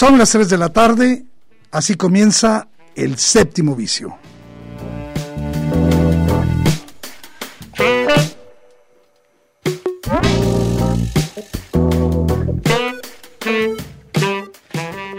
Son las 3 de la tarde, así comienza el séptimo vicio.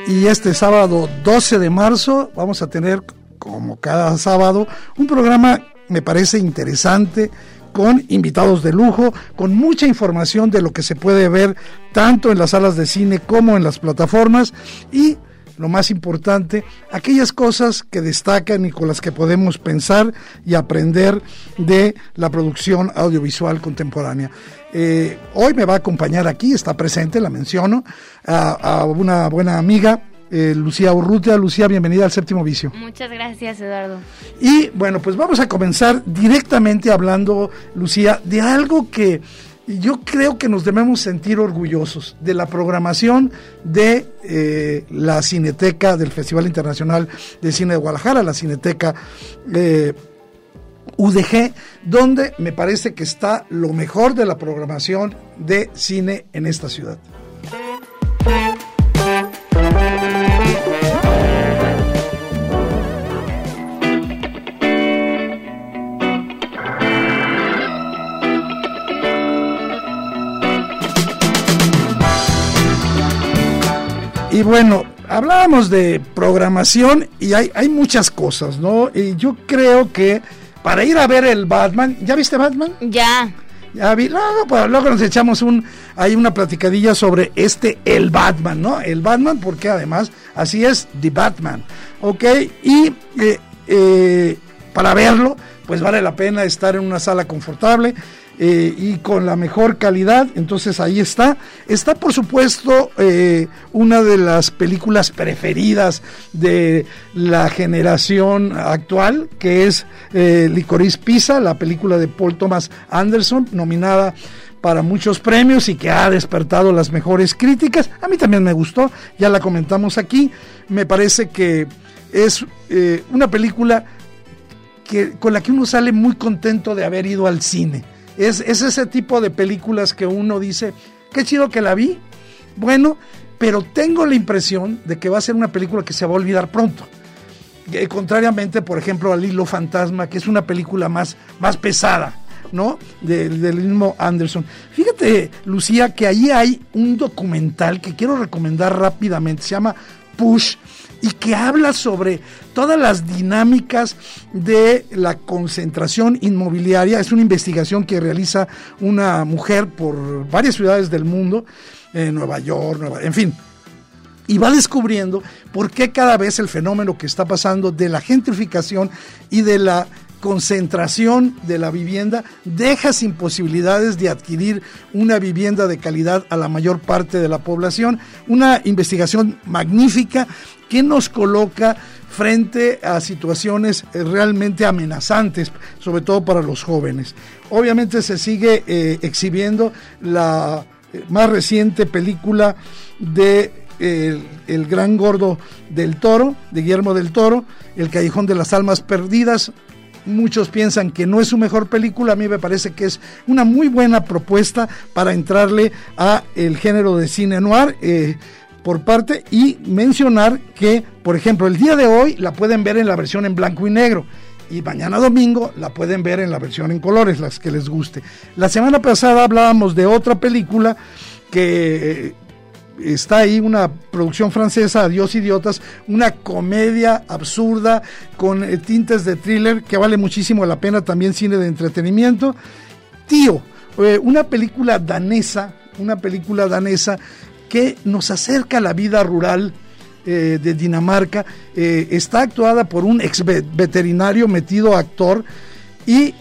Y este sábado 12 de marzo vamos a tener, como cada sábado, un programa, me parece interesante, con invitados de lujo, con mucha información de lo que se puede ver tanto en las salas de cine como en las plataformas y lo más importante, aquellas cosas que destacan y con las que podemos pensar y aprender de la producción audiovisual contemporánea. Eh, hoy me va a acompañar aquí, está presente, la menciono, a, a una buena amiga, eh, Lucía Urrutia. Lucía, bienvenida al séptimo vicio. Muchas gracias, Eduardo. Y bueno, pues vamos a comenzar directamente hablando, Lucía, de algo que yo creo que nos debemos sentir orgullosos de la programación de eh, la Cineteca del Festival Internacional de Cine de Guadalajara, la Cineteca eh, UDG, donde me parece que está lo mejor de la programación de cine en esta ciudad. Y bueno, hablábamos de programación y hay, hay muchas cosas, ¿no? Y yo creo que para ir a ver el Batman, ¿ya viste Batman? Ya. Ya vi, luego, pues, luego nos echamos un, hay una platicadilla sobre este, el Batman, ¿no? El Batman, porque además así es, The Batman, ¿ok? Y eh, eh, para verlo, pues vale la pena estar en una sala confortable, eh, y con la mejor calidad. Entonces ahí está. Está por supuesto eh, una de las películas preferidas de la generación actual, que es eh, Licorice Pizza, la película de Paul Thomas Anderson, nominada para muchos premios y que ha despertado las mejores críticas. A mí también me gustó, ya la comentamos aquí. Me parece que es una película que, con la que uno sale muy contento de haber ido al cine. Es, ese tipo de películas que uno dice, qué chido que la vi, bueno, pero tengo la impresión de que va a ser una película que se va a olvidar pronto. Eh, contrariamente, por ejemplo, al Hilo Fantasma, que es una película más, más pesada, ¿no? del mismo Anderson. Fíjate, Lucía, que ahí hay un documental que quiero recomendar rápidamente, se llama Push, y que habla sobre todas las dinámicas de la concentración inmobiliaria. Es una investigación que realiza una mujer por varias ciudades del mundo, en Nueva York, Nueva, en fin. Y va descubriendo por qué cada vez el fenómeno que está pasando de la gentrificación y de la concentración de la vivienda deja sin posibilidades de adquirir una vivienda de calidad a la mayor parte de la población. Una investigación magnífica que nos coloca frente a situaciones eh, realmente amenazantes, sobre todo para los jóvenes. Obviamente se sigue eh, exhibiendo la eh, más reciente película de el, Gran Gordo del Toro, de Guillermo del Toro, El Callejón de las Almas Perdidas, Muchos piensan que no es su mejor película, a mí me parece que es una muy buena propuesta para entrarle a el género de cine noir. Eh, por parte y mencionar que, por ejemplo, el día de hoy la pueden ver en la versión en blanco y negro y mañana domingo la pueden ver en la versión en colores, las que les guste. La semana pasada hablábamos de otra película que está ahí una producción francesa, Adiós Idiotas, una comedia absurda con eh, tintes de thriller que vale muchísimo la pena, también cine de entretenimiento. Tío, eh, una película danesa, una película danesa que nos acerca a la vida rural eh, de Dinamarca. Está actuada por un ex veterinario metido actor y,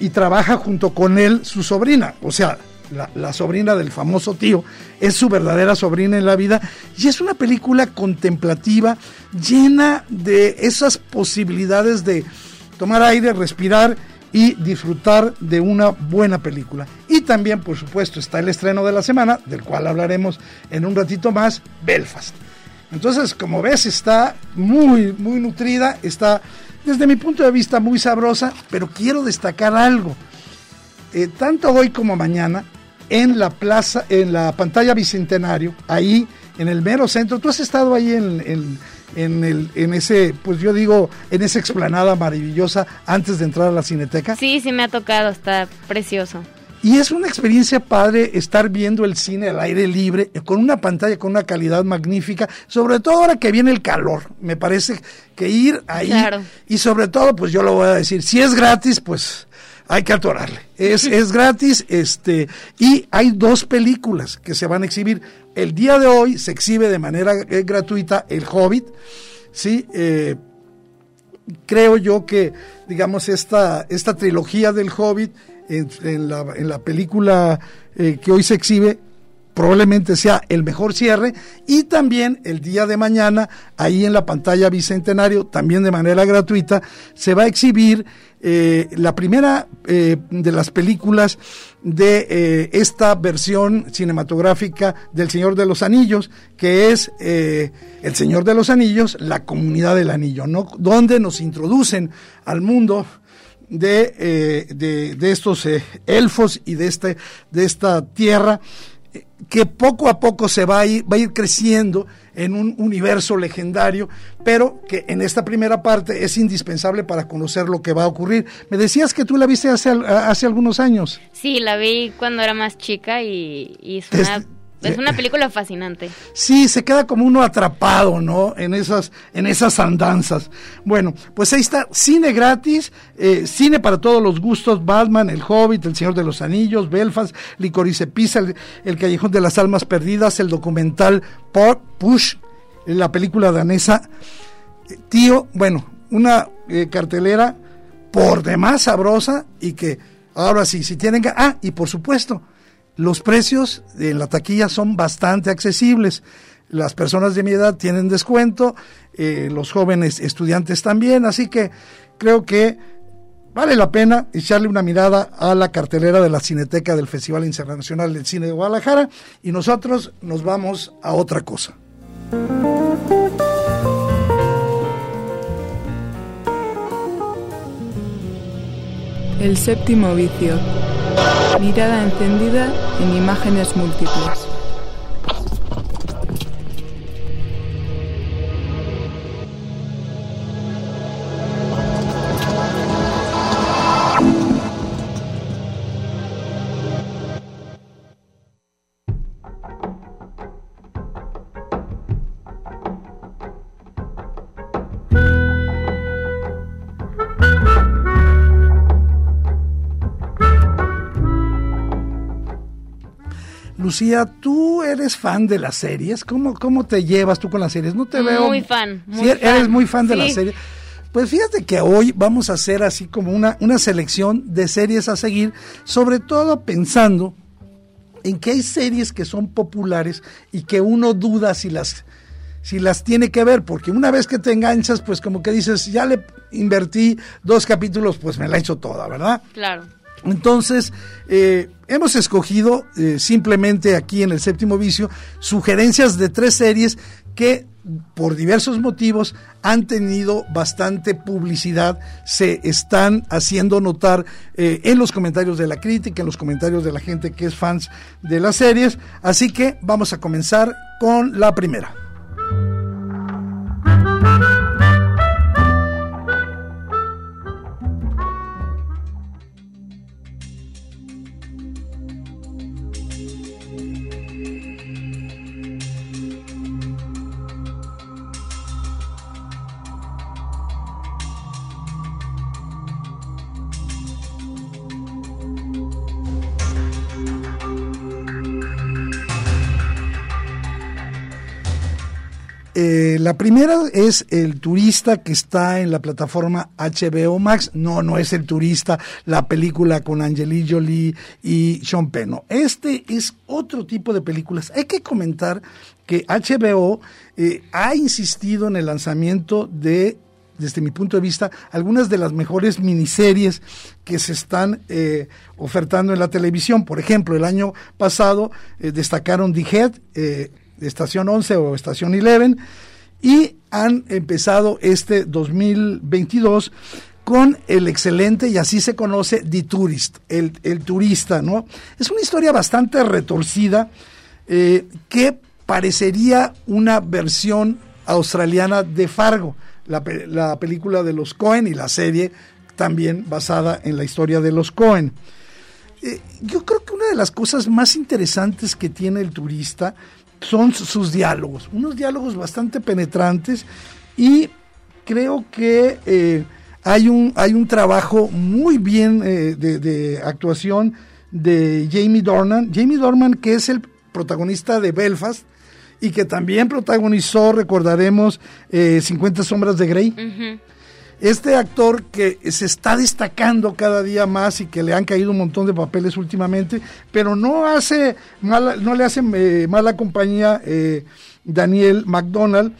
y trabaja junto con él su sobrina. O sea, la, sobrina del famoso tío, es su verdadera sobrina en la vida y es una película contemplativa llena de esas posibilidades de tomar aire, respirar y disfrutar de una buena película. Y también, por supuesto, está el estreno de la semana, del cual hablaremos en un ratito más, Belfast. Entonces, como ves, está muy, muy nutrida, está desde mi punto de vista muy sabrosa, pero quiero destacar algo. Eh, tanto hoy como mañana en la plaza, en la pantalla Bicentenario, ahí en el mero centro. ¿Tú has estado ahí en, en, el, en ese, pues yo digo, en esa explanada maravillosa antes de entrar a la cineteca? Sí, sí me ha tocado, está precioso. Y es una experiencia padre estar viendo el cine al aire libre, con una pantalla con una calidad magnífica, sobre todo ahora que viene el calor. Me parece que ir ahí, y sobre todo, pues yo lo voy a decir, si es gratis, pues hay que atorarle. Es, es gratis, este, y hay dos películas que se van a exhibir. El día de hoy se exhibe de manera eh, gratuita El Hobbit, ¿sí? Eh, creo yo que, digamos, esta, esta trilogía del Hobbit en, la, en la, película eh, que hoy se exhibe probablemente sea el mejor cierre y también el día de mañana ahí en la pantalla Bicentenario también de manera gratuita se va a exhibir eh, la primera eh, de las películas de eh, esta versión cinematográfica del Señor de los Anillos, que es El Señor de los Anillos, la comunidad del anillo, ¿no? donde nos introducen al mundo de, de, estos elfos y de, este, de esta tierra que poco a poco se va a ir, va a ir creciendo en un universo legendario, pero que en esta primera parte es indispensable para conocer lo que va a ocurrir. Me decías que tú la viste hace, hace algunos años. Sí, la vi cuando era más chica y, y es una es una película fascinante. Sí, se queda como uno atrapado, ¿no? En esas, en esas andanzas. Bueno, pues ahí está, cine gratis, eh, cine para todos los gustos, Batman, El Hobbit, El Señor de los Anillos, Belfast, Licorice Pizza, el, Callejón de las Almas Perdidas, el documental Push, la película danesa. Tío, bueno, una eh, cartelera por demás sabrosa y que ahora sí, si tienen. Ah, y por supuesto, los precios en la taquilla son bastante accesibles. Las personas de mi edad tienen descuento, eh, los jóvenes estudiantes también, así que creo que vale la pena echarle una mirada a la cartelera de la Cineteca del Festival Internacional del Cine de Guadalajara y nosotros nos vamos a otra cosa. El séptimo vicio. Mirada encendida en imágenes múltiples. Lucía, tú eres fan de las series. ¿Cómo, cómo te llevas tú con las series? No te veo. Muy fan. Muy Eres muy fan de las series. Pues fíjate que hoy vamos a hacer así como una, una selección de series a seguir, sobre todo pensando en que hay series que son populares y que uno duda si las, si las tiene que ver, porque una vez que te enganchas, pues como que dices, ya le invertí dos capítulos, pues me la he hecho toda, ¿verdad? Claro. Entonces, eh, hemos escogido eh, simplemente aquí en el séptimo vicio sugerencias de tres series que por diversos motivos han tenido bastante publicidad, se están haciendo notar eh, en los comentarios de la crítica, en los comentarios de la gente que es fans de las series. Así que vamos a comenzar con la primera. La primera es el turista que está en la plataforma HBO Max. No, no es el turista, la película con Angelina Jolie y Sean Penn. No, este es otro tipo de películas. Hay que comentar que HBO eh, ha insistido en el lanzamiento de desde mi punto de vista, algunas de las mejores miniseries que se están eh, ofertando en la televisión. Por ejemplo, el año pasado eh, destacaron The Head, eh, Estación 11 o Estación 11, y han empezado este 2022 con el excelente, y así se conoce, The Tourist, el, el turista, ¿no? Es una historia bastante retorcida que parecería una versión australiana de Fargo la, película de los Cohen y la serie también basada en la historia de los Cohen. Eh, yo creo que una de las cosas más interesantes que tiene el turista son sus diálogos, unos diálogos bastante penetrantes y creo que eh, hay, un, hay un trabajo muy bien eh, de, actuación de Jamie Dornan, Jamie Dornan que es el protagonista de Belfast, y que también protagonizó, recordaremos, 50 eh, sombras de Grey. Este actor que se está destacando cada día más y que le han caído un montón de papeles últimamente, pero no hace mala, no le hace eh, mala compañía eh, Daniel McDonald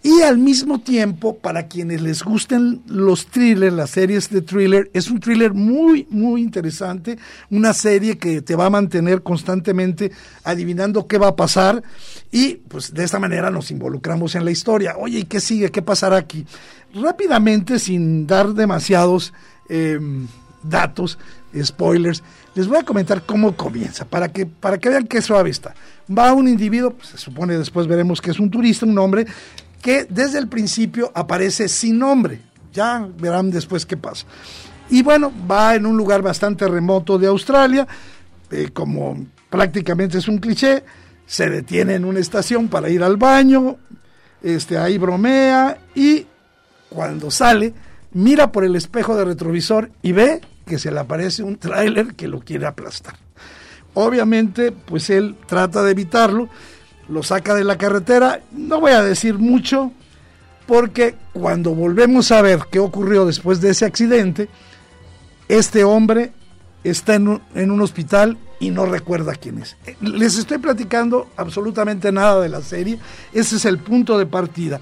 y al mismo tiempo, para quienes les gusten los thrillers, las series de thriller, es un thriller muy, muy interesante, una serie que te va a mantener constantemente adivinando qué va a pasar y pues de esta manera nos involucramos en la historia. Oye, ¿y qué sigue? ¿Qué pasará aquí? Rápidamente, sin dar demasiados em, datos, spoilers, les voy a comentar cómo comienza, para que, para que vean qué suave está. Va un individuo, pues, se supone después veremos que es un turista, un hombre, que desde el principio aparece sin nombre. Ya verán después qué pasa. Y bueno, va en un lugar bastante remoto de Australia, eh, como prácticamente es un cliché, se detiene en una estación para ir al baño, este, ahí bromea y cuando sale, mira por el espejo de retrovisor y ve que se le aparece un tráiler que lo quiere aplastar. Obviamente, pues él trata de evitarlo, lo saca de la carretera. No voy a decir mucho porque cuando volvemos a ver qué ocurrió después de ese accidente, este hombre está en un, en un, hospital y no recuerda quién es. Les estoy platicando absolutamente nada de la serie, ese es el punto de partida.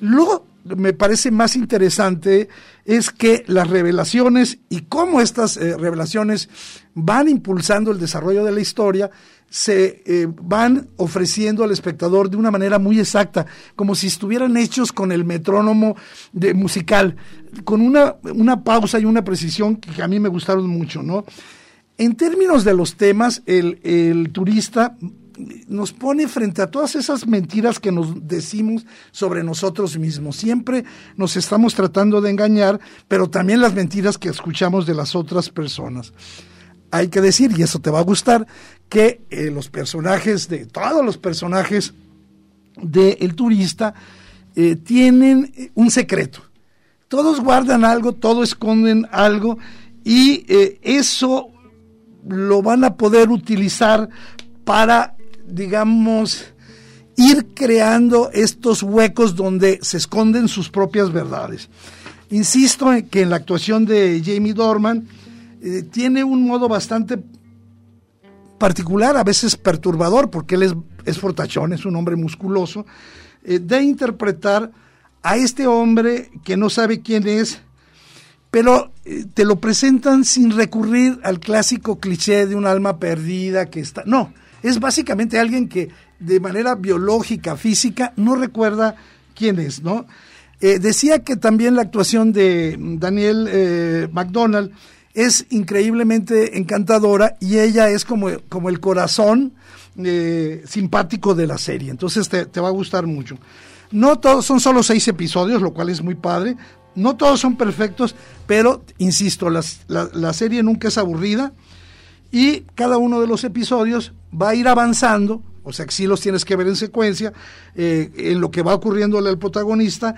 Luego me parece más interesante es que las revelaciones y cómo estas eh, revelaciones van impulsando el desarrollo de la historia se eh, van ofreciendo al espectador de una manera muy exacta, como si estuvieran hechos con el metrónomo de musical, con una, una pausa y una precisión que a mí me gustaron mucho, ¿no? En términos de los temas, el, el turista nos pone frente a todas esas mentiras que nos decimos sobre nosotros mismos. Siempre nos estamos tratando de engañar, pero también las mentiras que escuchamos de las otras personas hay que decir, y eso te va a gustar, que eh, los personajes, de todos los personajes de El Turista, eh, tienen eh, un secreto. Todos guardan algo, todos esconden algo, y eso lo van a poder utilizar para, digamos, ir creando estos huecos donde se esconden sus propias verdades. Insisto en que en la actuación de Jamie Dorman, eh, tiene un modo bastante particular, a veces perturbador, porque él es, es fortachón, es un hombre musculoso, eh, de interpretar a este hombre que no sabe quién es, pero eh, te lo presentan sin recurrir al clásico cliché de un alma perdida que está... No, es básicamente alguien que de manera biológica, física, no recuerda quién es, ¿no? decía que también la actuación de Daniel McDonald es increíblemente encantadora y ella es como, como el corazón eh, simpático de la serie. Entonces te, va a gustar mucho. No todos son solo seis episodios, lo cual es muy padre. No todos son perfectos, pero insisto, la, la, serie nunca es aburrida y cada uno de los episodios va a ir avanzando, o sea que sí los tienes que ver en secuencia, eh, en lo que va ocurriéndole al protagonista,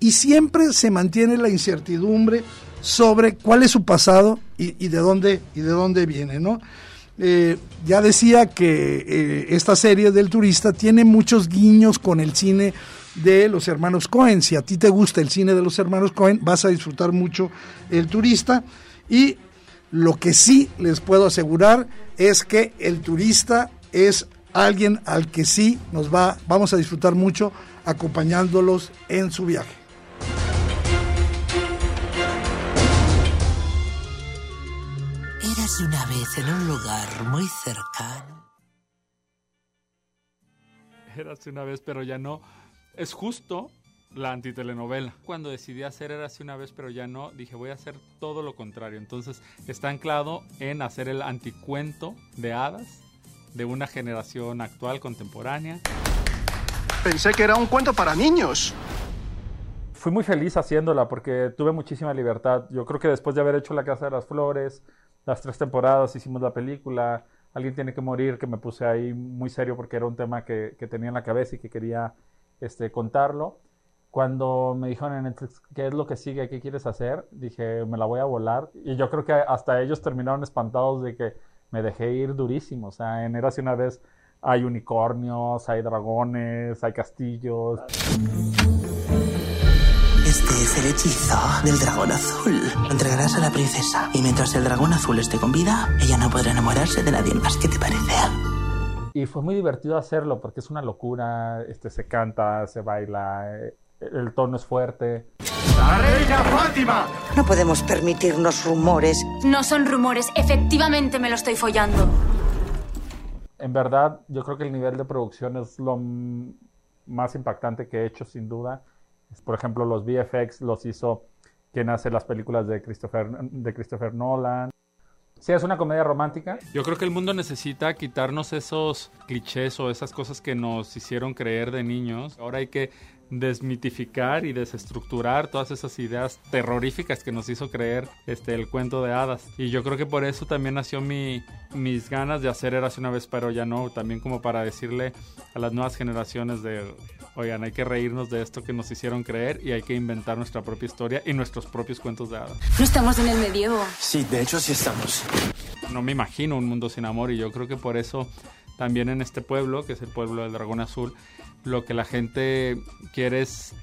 y siempre se mantiene la incertidumbre sobre cuál es su pasado y, de dónde y de dónde viene, ¿no? Eh, ya decía que eh, esta serie del turista tiene muchos guiños con el cine de los hermanos Cohen. Si a ti te gusta el cine de los hermanos Cohen, vas a disfrutar mucho el turista. Y lo que sí les puedo asegurar es que el turista es alguien al que sí nos va, vamos a disfrutar mucho acompañándolos en su viaje. Eras una vez en un lugar muy cercano. Eras una vez, pero ya no. Es justo la antitelenovela. Cuando decidí hacer Eras una vez, pero ya no, dije voy a hacer todo lo contrario. Entonces está anclado en hacer el anticuento de hadas de una generación actual, contemporánea. Pensé que era un cuento para niños. Fui muy feliz haciéndola porque tuve muchísima libertad. Yo creo que después de haber hecho La Casa de las Flores, las tres temporadas, hicimos la película, Alguien tiene que morir, que me puse ahí muy serio porque era un tema que, que tenía en la cabeza y que quería este, contarlo. Cuando me dijeron en Netflix, ¿qué es lo que sigue? ¿Qué quieres hacer? Dije, me la voy a volar. Y yo creo que hasta ellos terminaron espantados de que me dejé ir durísimo. O sea, en Érase una vez hay unicornios, hay dragones, hay castillos. Este es el hechizo del dragón azul. Lo entregarás a la princesa. Y mientras el dragón azul esté con vida, ella no podrá enamorarse de nadie más. ¿Qué te parece? Y fue muy divertido hacerlo porque es una locura. Este, se canta, se baila, eh, el tono es fuerte. ¡La reina Fátima! No podemos permitirnos rumores. No son rumores, efectivamente me lo estoy follando. En verdad, yo creo que el nivel de producción es lo más impactante que he hecho, sin duda. Por ejemplo, los VFX los hizo quien hace las películas de Christopher, de Christopher Nolan. Sí, es una comedia romántica. Yo creo que el mundo necesita quitarnos esos clichés o esas cosas que nos hicieron creer de niños. Ahora hay que desmitificar y desestructurar todas esas ideas terroríficas que nos hizo creer este el cuento de hadas. Y yo creo que por eso también nació mi mis ganas de hacer Érase una vez pero ya no también como para decirle a las nuevas generaciones de oigan hay que reírnos de esto que nos hicieron creer y hay que inventar nuestra propia historia y nuestros propios cuentos de hadas no estamos en el medievo sí de hecho sí estamos. No me imagino un mundo sin amor y yo creo que por eso también en este pueblo que es el pueblo del dragón azul lo que la gente quiere es,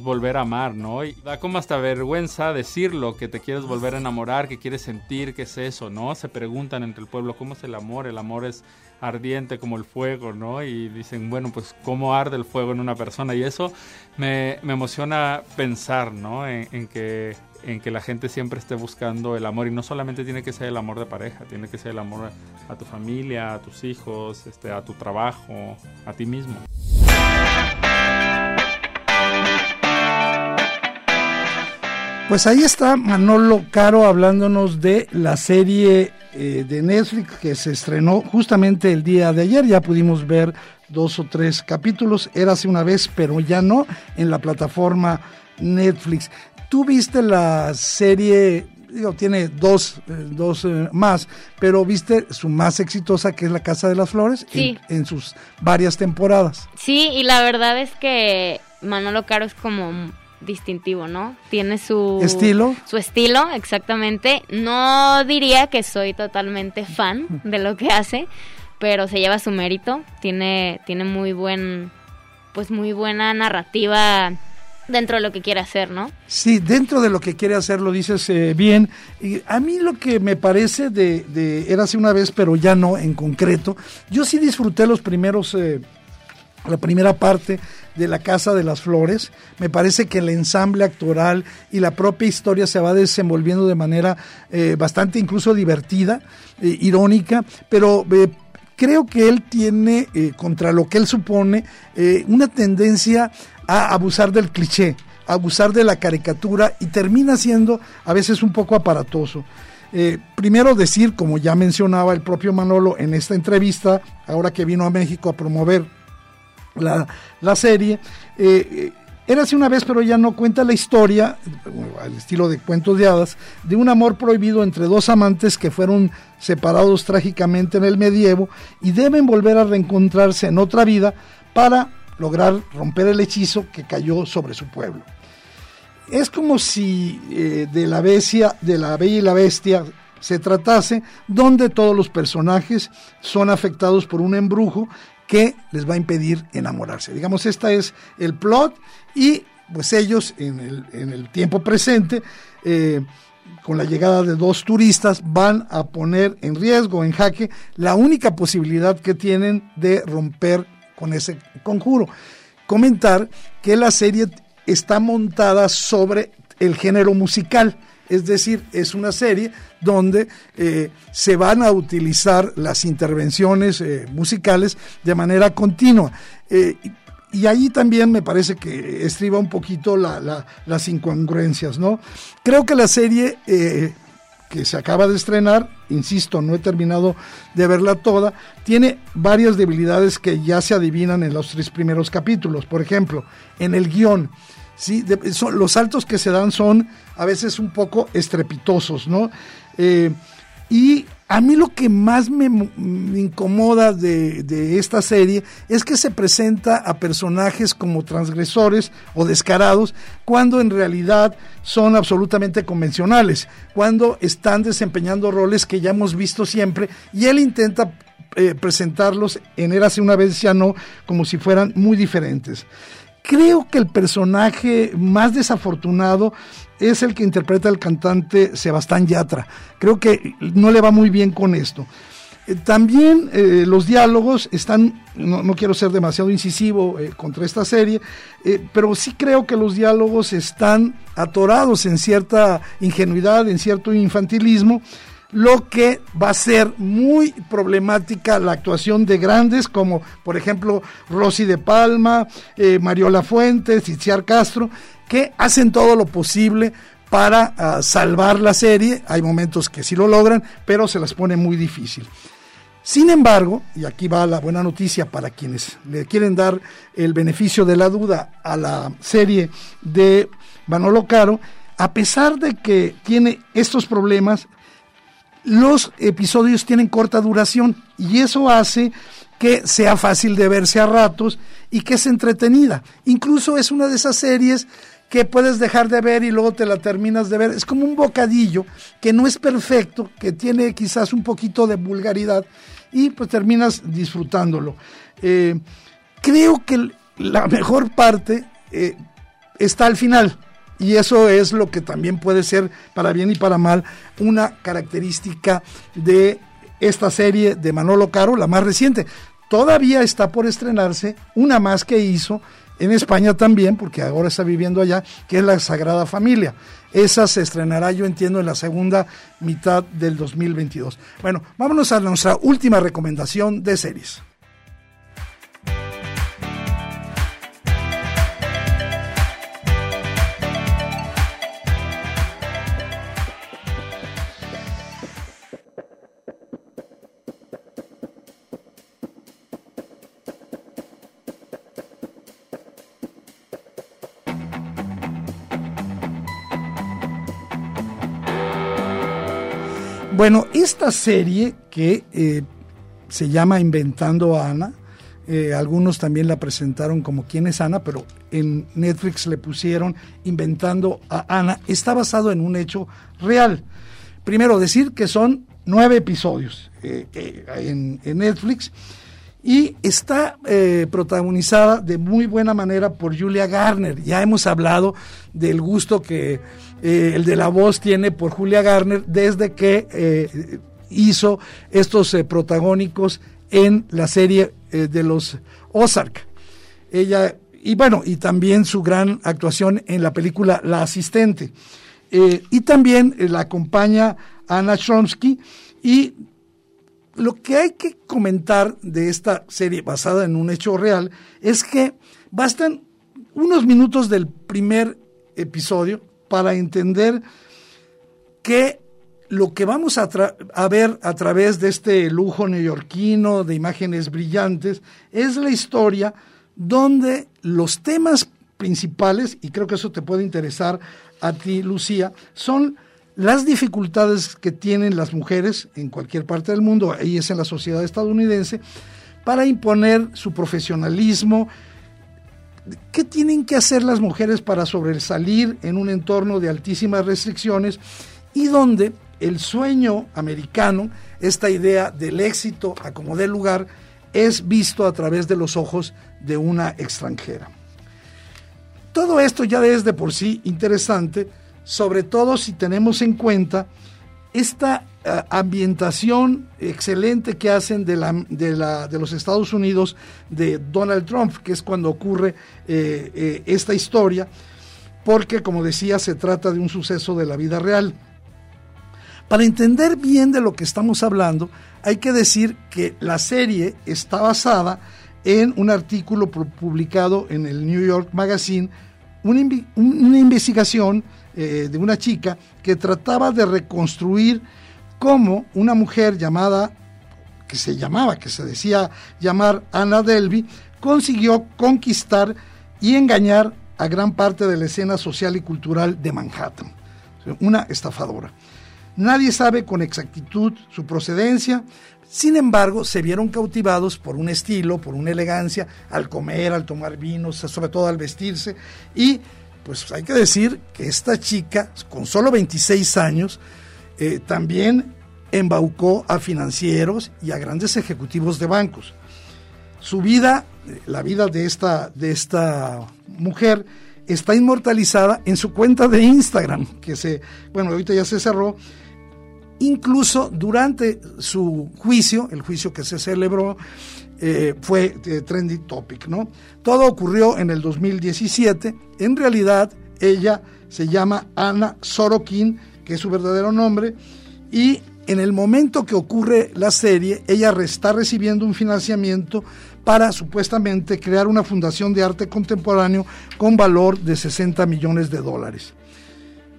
volver a amar, ¿no? Y da como hasta vergüenza decirlo, que te quieres volver a enamorar, que quieres sentir, que es eso, ¿no? Se preguntan entre el pueblo, ¿cómo es el amor? El amor es ardiente como el fuego, ¿no? Y dicen, bueno, pues cómo arde el fuego en una persona. Y eso me, emociona pensar, ¿no? En, que, en que la gente siempre esté buscando el amor. Y no solamente tiene que ser el amor de pareja, tiene que ser el amor a tu familia, a tus hijos, este, a tu trabajo, a ti mismo. Pues ahí está Manolo Caro hablándonos de la serie eh, de Netflix que se estrenó justamente el día de ayer. Ya pudimos ver dos o tres capítulos. Era hace una vez, pero ya no, en la plataforma Netflix. ¿Tú viste la serie? Digo, tiene dos, eh, dos eh, más, pero viste su más exitosa que es La Casa de las Flores sí. en sus varias temporadas. Sí, y la verdad es que Manolo Caro es como distintivo, ¿no? Tiene su estilo. Su estilo, exactamente. No diría que soy totalmente fan de lo que hace, pero se lleva su mérito. Tiene, tiene muy buen, pues muy buena narrativa dentro de lo que quiere hacer, ¿no? Sí, dentro de lo que quiere hacer lo dices eh, bien. Y a mí lo que me parece de, de Érase una vez, pero ya no en concreto, yo sí disfruté los primeros, eh, la primera parte de la Casa de las Flores. Me parece que el ensamble actoral y la propia historia se va desenvolviendo de manera eh, bastante incluso divertida, eh, irónica, pero eh, creo que él tiene, contra lo que él supone, una tendencia a abusar del cliché, a abusar de la caricatura y termina siendo a veces un poco aparatoso. primero decir, como ya mencionaba el propio Manolo en esta entrevista, ahora que vino a México a promover la, la serie. Eh, era así una vez, pero ya no cuenta la historia, al estilo de cuentos de hadas, de un amor prohibido entre dos amantes que fueron separados trágicamente en el medievo y deben volver a reencontrarse en otra vida para lograr romper el hechizo que cayó sobre su pueblo. Es como si eh, de la bestia, de la bella y la bestia se tratase, donde todos los personajes son afectados por un embrujo que les va a impedir enamorarse. Digamos, este es el plot y pues ellos en el, en el tiempo presente, eh, con la llegada de dos turistas, van a poner en riesgo, en jaque, la única posibilidad que tienen de romper con ese conjuro. Comentar que la serie está montada sobre el género musical, es decir, es una serie donde eh, se van a utilizar las intervenciones eh, musicales de manera continua. Eh, y ahí también me parece que estriba un poquito las incongruencias, ¿no? Creo que la serie que se acaba de estrenar, insisto, no he terminado de verla toda, tiene varias debilidades que ya se adivinan en los tres primeros capítulos. Por ejemplo, en el guion, ¿sí? son, los saltos que se dan son a veces un poco estrepitosos, ¿no? Eh, y a mí lo que más me, incomoda de, esta serie es que se presenta a personajes como transgresores o descarados cuando en realidad son absolutamente convencionales, cuando están desempeñando roles que ya hemos visto siempre y él intenta eh, presentarlos en Érase una vez ya no como si fueran muy diferentes. Creo que el personaje más desafortunado es el que interpreta el cantante Sebastián Yatra. Creo que no le va muy bien con esto. Eh, también eh, los diálogos están, no, quiero ser demasiado incisivo eh, contra esta serie, pero sí creo que los diálogos están atorados en cierta ingenuidad, en cierto infantilismo, lo que va a ser muy problemática la actuación de grandes como por ejemplo Rosy de Palma, eh, Mariola Fuentes, Itziar Castro, que hacen todo lo posible para ah, salvar la serie. Hay momentos que sí lo logran, pero se las pone muy difícil. Sin embargo, y aquí va la buena noticia para quienes le quieren dar el beneficio de la duda a la serie de Manolo Caro, a pesar de que tiene estos problemas, los episodios tienen corta duración y eso hace que sea fácil de verse a ratos y que es entretenida. Incluso es una de esas series que puedes dejar de ver y luego te la terminas de ver. Es como un bocadillo que no es perfecto, que tiene quizás un poquito de vulgaridad y pues terminas disfrutándolo. Eh, creo que la mejor parte eh, está al final. Y eso es lo que también puede ser, para bien y para mal, una característica de esta serie de Manolo Caro, la más reciente. Todavía está por estrenarse una más que hizo en España también, porque ahora está viviendo allá, que es La Sagrada Familia. Esa se estrenará, yo entiendo, en la segunda mitad del 2022. Bueno, vámonos a nuestra última recomendación de series. Bueno, esta serie que eh, se llama Inventando a Ana, eh, algunos también la presentaron como quién es Ana, pero en Netflix le pusieron Inventando a Ana, está basado en un hecho real. Primero, decir que son nueve episodios eh, en, en, Netflix y está protagonizada de muy buena manera por Julia Garner. Ya hemos hablado del gusto que eh, el de la voz tiene por Julia Garner desde que eh, hizo estos eh, protagónicos en la serie de los Ozark. Ella, y bueno, y también su gran actuación en la película La Asistente. y también la acompaña Anna Chromsky y lo que hay que comentar de esta serie basada en un hecho real es que bastan unos minutos del primer episodio para entender que lo que vamos a, ver a través de este lujo neoyorquino de imágenes brillantes es la historia donde los temas principales, y creo que eso te puede interesar a ti, Lucía, son las dificultades que tienen las mujeres en cualquier parte del mundo, ahí es en la sociedad estadounidense, para imponer su profesionalismo, ¿Qué tienen que hacer las mujeres para sobresalir en un entorno de altísimas restricciones y donde el sueño americano, esta idea del éxito a como dé lugar, es visto a través de los ojos de una extranjera. Todo esto ya es de por sí interesante, sobre todo si tenemos en cuenta esta uh, ambientación excelente que hacen de, la, de, la, de, los Estados Unidos de Donald Trump, que es cuando ocurre eh, eh, esta historia, porque como decía, se trata de un suceso de la vida real. Para entender bien de lo que estamos hablando, hay que decir que la serie está basada en un artículo publicado en el New York Magazine, una, una investigación eh, de una chica que trataba de reconstruir cómo una mujer llamada, que se llamaba, que se decía llamar Anna Delvey, consiguió conquistar y engañar a gran parte de la escena social y cultural de Manhattan. Una estafadora. Nadie sabe con exactitud su procedencia, sin embargo, se vieron cautivados por un estilo, por una elegancia, al comer, al tomar vinos, sobre todo al vestirse. Y pues hay que decir que esta chica, con solo 26 años, eh, también embaucó a financieros y a grandes ejecutivos de bancos. Su vida, la vida de esta, de esta mujer, está inmortalizada en su cuenta de Instagram, que se, bueno, ahorita ya se cerró, Incluso durante su juicio, el juicio que se celebró, eh, fue eh, trendy topic, ¿no? Todo ocurrió en el 2017. En realidad, ella se llama Ana Sorokin, que es su verdadero nombre, y en el momento que ocurre la serie, ella está recibiendo un financiamiento para supuestamente crear una fundación de arte contemporáneo con valor de 60 millones de dólares.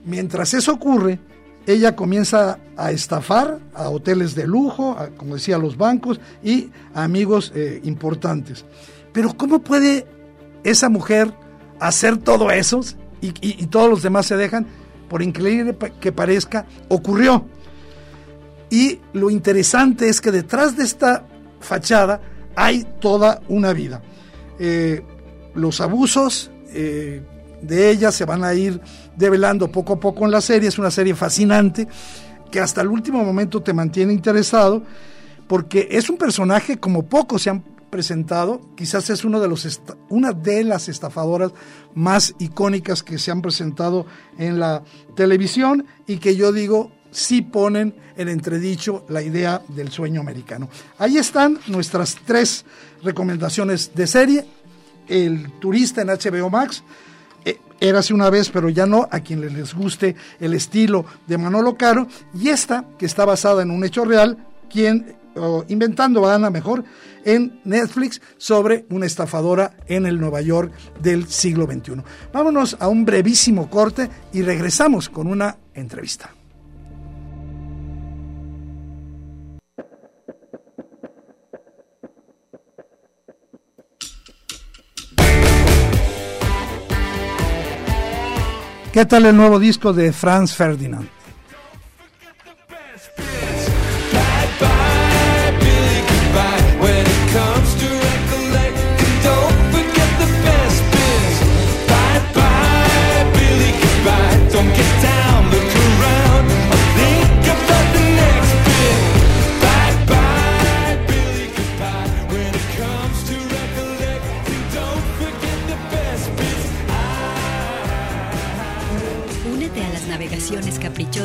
Mientras eso ocurre, ella comienza a estafar a hoteles de lujo, como decía, los bancos y a amigos eh, importantes. Pero ¿cómo puede esa mujer hacer todo eso y, y todos los demás se dejan? Por increíble que parezca, ocurrió. Y lo interesante es que detrás de esta fachada hay toda una vida. Eh, los abusos eh, de ella se van a ir develando poco a poco en la serie. Es una serie fascinante que hasta el último momento te mantiene interesado porque es un personaje como pocos se han presentado, quizás es uno de los una de las estafadoras más icónicas que se han presentado en la televisión y que yo digo sí ponen en entredicho la idea del sueño americano. Ahí están nuestras tres recomendaciones de serie. El turista en HBO Max, Érase una vez, pero ya no, a quien les guste el estilo de Manolo Caro, y esta, que está basada en un hecho real, quien, inventando a Ana mejor, en Netflix sobre una estafadora en el Nueva York del siglo XXI. Vámonos a un brevísimo corte y regresamos con una entrevista. ¿Qué tal el nuevo disco de Franz Ferdinand?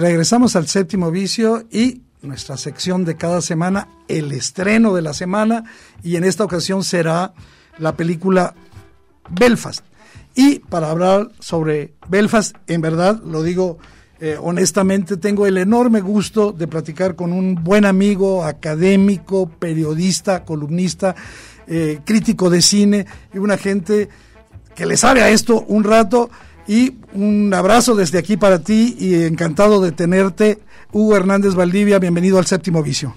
Regresamos al séptimo vicio y nuestra sección de cada semana, el estreno de la semana, y en esta ocasión será la película Belfast. Y para hablar sobre Belfast, en verdad, lo digo eh, honestamente, tengo el enorme gusto de platicar con un buen amigo, académico, periodista, columnista, eh, crítico de cine y una gente que le sabe a esto un rato y un abrazo desde aquí para ti y encantado de tenerte. Hugo Hernández Valdivia, bienvenido al Séptimo Vicio.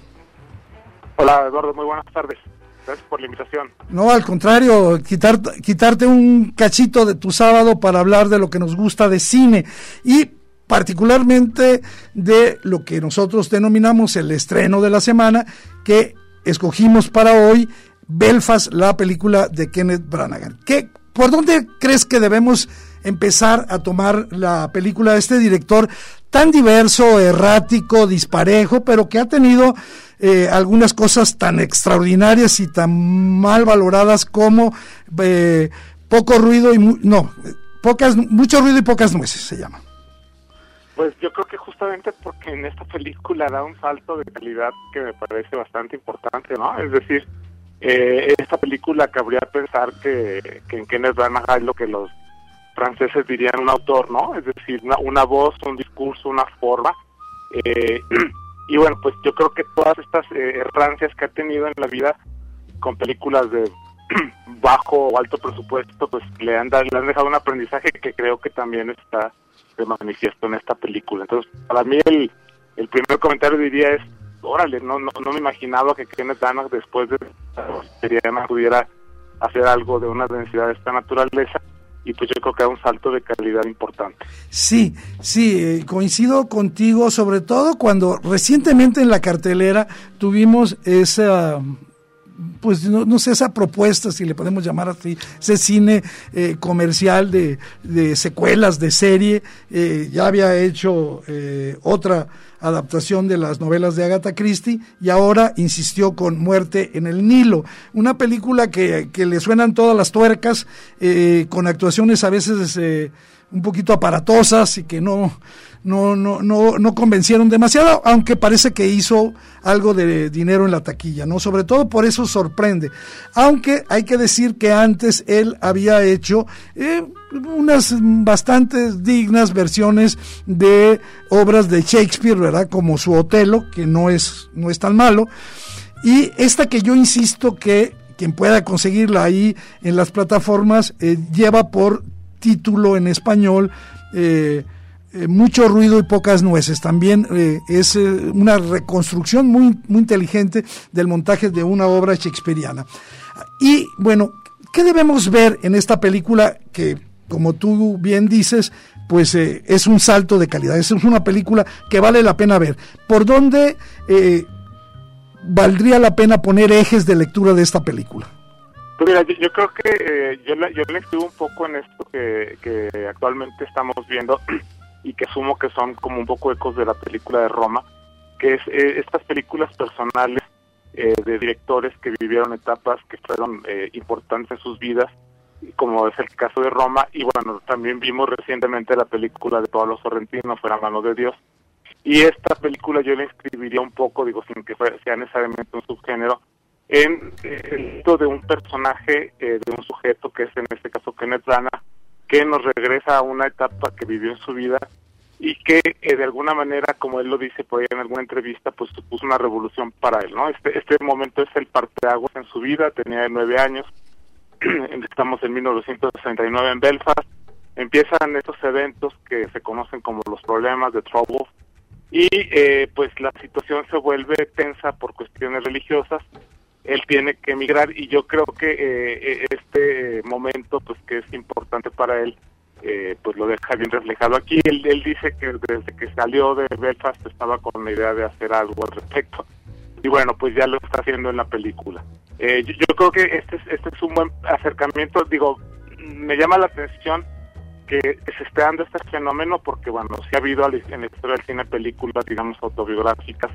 Hola Eduardo, muy buenas tardes. Gracias por la invitación. No, al contrario, quitar, quitarte un cachito de tu sábado para hablar de lo que nos gusta de cine y particularmente de lo que nosotros denominamos el estreno de la semana, que escogimos para hoy, Belfast, la película de Kenneth Branagh. ¿Qué, ¿Por dónde crees que debemos empezar a tomar la película de este director tan diverso, errático, disparejo, pero que ha tenido eh, algunas cosas tan extraordinarias y tan mal valoradas como eh, poco ruido y no, pocas, mucho ruido y pocas nueces se llama. Pues yo creo que justamente porque en esta película da un salto de calidad que me parece bastante importante, ¿no? Es decir, eh, esta película cabría pensar que, que en Kenneth Branagh hay lo que los franceses dirían un autor, ¿no? Es decir, una, una voz, un discurso, una forma. Eh, y bueno, pues yo creo que todas estas eh, errancias que ha tenido en la vida con películas de bajo o alto presupuesto, pues le han, le han dejado un aprendizaje que creo que también está de manifiesto en esta película. Entonces, para mí el, el primer comentario diría es, órale, no, no, no me imaginaba que Kenneth Branagh después de serie pudiera hacer algo de una densidad de esta naturaleza y pues yo creo que da un salto de calidad importante. Sí, sí, eh, coincido contigo, sobre todo cuando recientemente en la cartelera tuvimos esa pues no, sé, esa propuesta, si le podemos llamar así, ese cine eh, comercial de, de, secuelas de serie, eh, ya había hecho otra adaptación de las novelas de Agatha Christie y ahora insistió con Muerte en el Nilo, una película que, que le suenan todas las tuercas, eh, con actuaciones a veces eh, un poquito aparatosas y que no, no, no, no, no convencieron demasiado, aunque parece que hizo algo de dinero en la taquilla, ¿no? Sobre todo por eso sorprende. Aunque hay que decir que antes él había hecho eh, unas bastantes dignas versiones de obras de Shakespeare, ¿verdad? Como su Otelo, que no es, no es tan malo. Y esta que yo insisto que quien pueda conseguirla ahí en las plataformas eh, lleva por título en español eh, eh, mucho ruido y pocas nueces. También eh, es eh, una reconstrucción muy, muy inteligente del montaje de una obra shakespeariana. Y bueno, ¿qué debemos ver en esta película que, como tú bien dices, pues es un salto de calidad? Es una película que vale la pena ver. ¿Por dónde valdría la pena poner ejes de lectura de esta película? Pues mira, yo, creo que yo, yo le escribo un poco en esto que actualmente estamos viendo y que asumo que son como un poco ecos de la película de Roma, que es eh, estas películas personales eh, de directores que vivieron etapas que fueron eh, importantes en sus vidas, como es el caso de Roma, y bueno, también vimos recientemente la película de Pablo Sorrentino, Fuera Mano de Dios, y esta película yo la inscribiría un poco, digo, sin que sea necesariamente un subgénero, en el hito de un personaje, de un sujeto que es en este caso Kenneth Branagh, que nos regresa a una etapa que vivió en su vida y que eh, de alguna manera, como él lo dice por ahí en alguna entrevista, pues supuso una revolución para él, ¿no? Este, este momento es el parteaguas en su vida, tenía nueve años, estamos en 1969 en Belfast, empiezan estos eventos que se conocen como los problemas de Trouble y eh, pues la situación se vuelve tensa por cuestiones religiosas él tiene que emigrar y yo creo que eh, este momento pues que es importante para él eh, pues lo deja bien reflejado. Aquí él, dice que desde que salió de Belfast estaba con la idea de hacer algo al respecto. Y bueno pues ya lo está haciendo en la película. Eh, yo, creo que este es, este es un buen acercamiento. Digo me llama la atención que, se esté dando este fenómeno porque bueno si ha habido en la historia del cine películas digamos autobiográficas